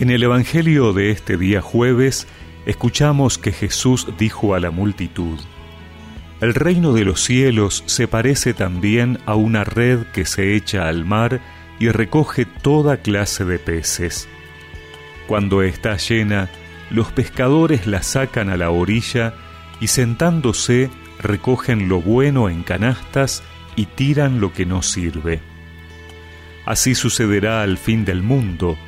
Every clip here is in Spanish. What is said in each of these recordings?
En el Evangelio de este día jueves escuchamos que Jesús dijo a la multitud, El reino de los cielos se parece también a una red que se echa al mar y recoge toda clase de peces. Cuando está llena, los pescadores la sacan a la orilla y sentándose recogen lo bueno en canastas y tiran lo que no sirve. Así sucederá al fin del mundo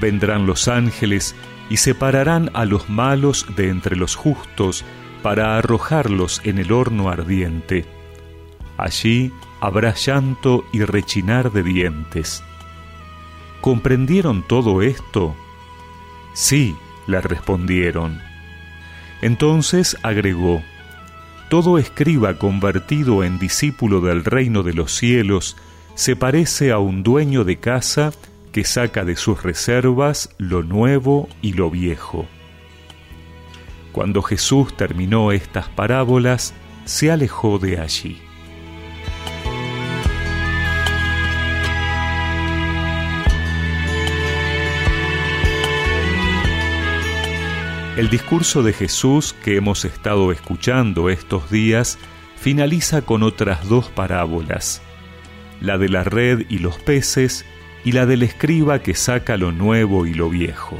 Vendrán los ángeles y separarán a los malos de entre los justos para arrojarlos en el horno ardiente. Allí habrá llanto y rechinar de dientes. ¿Comprendieron todo esto? Sí, le respondieron. Entonces agregó, Todo escriba convertido en discípulo del reino de los cielos se parece a un dueño de casa que saca de sus reservas lo nuevo y lo viejo. Cuando Jesús terminó estas parábolas, se alejó de allí. El discurso de Jesús que hemos estado escuchando estos días finaliza con otras dos parábolas, la de la red y los peces y la del escriba que saca lo nuevo y lo viejo.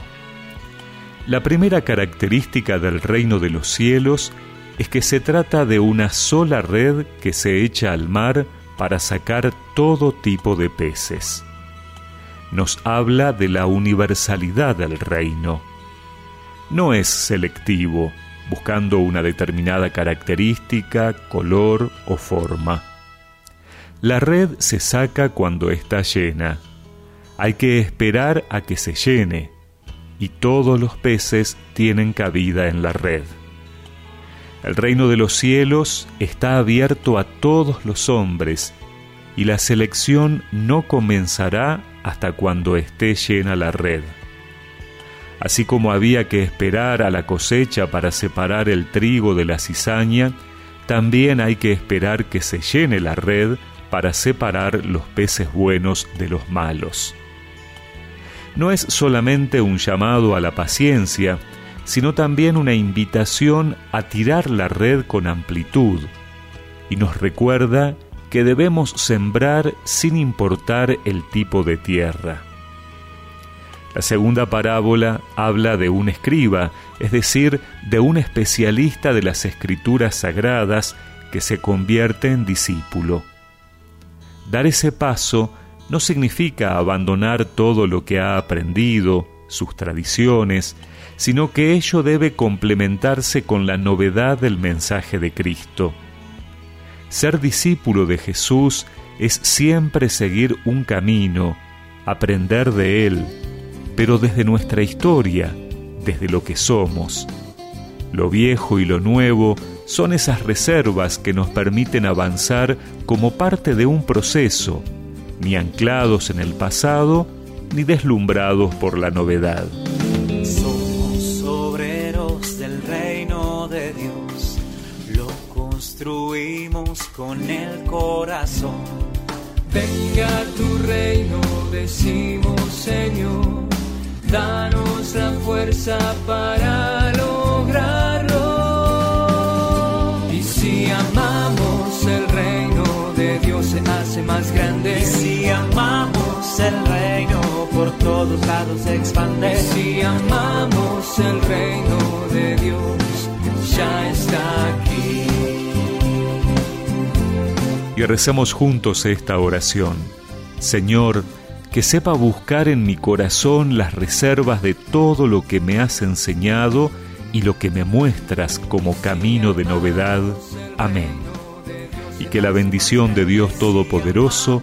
La primera característica del reino de los cielos es que se trata de una sola red que se echa al mar para sacar todo tipo de peces. Nos habla de la universalidad del reino. No es selectivo, buscando una determinada característica, color o forma. La red se saca cuando está llena, hay que esperar a que se llene, y todos los peces tienen cabida en la red. El reino de los cielos está abierto a todos los hombres, y la selección no comenzará hasta cuando esté llena la red. Así como había que esperar a la cosecha para separar el trigo de la cizaña, también hay que esperar que se llene la red para separar los peces buenos de los malos no es solamente un llamado a la paciencia, sino también una invitación a tirar la red con amplitud, y nos recuerda que debemos sembrar sin importar el tipo de tierra. La segunda parábola habla de un escriba, es decir, de un especialista de las escrituras sagradas que se convierte en discípulo. Dar ese paso no significa abandonar todo lo que ha aprendido, sus tradiciones, sino que ello debe complementarse con la novedad del mensaje de Cristo. Ser discípulo de Jesús es siempre seguir un camino, aprender de Él, pero desde nuestra historia, desde lo que somos. Lo viejo y lo nuevo son esas reservas que nos permiten avanzar como parte de un proceso, ni anclados en el pasado, ni deslumbrados por la novedad. Somos obreros del reino de Dios, lo construimos con el corazón. Venga tu reino, decimos Señor, danos la fuerza para por todos lados se expande. Si amamos el reino de Dios, ya está aquí. Y recemos juntos esta oración. Señor, que sepa buscar en mi corazón las reservas de todo lo que me has enseñado y lo que me muestras como camino de novedad. Amén. Y que la bendición de Dios Todopoderoso,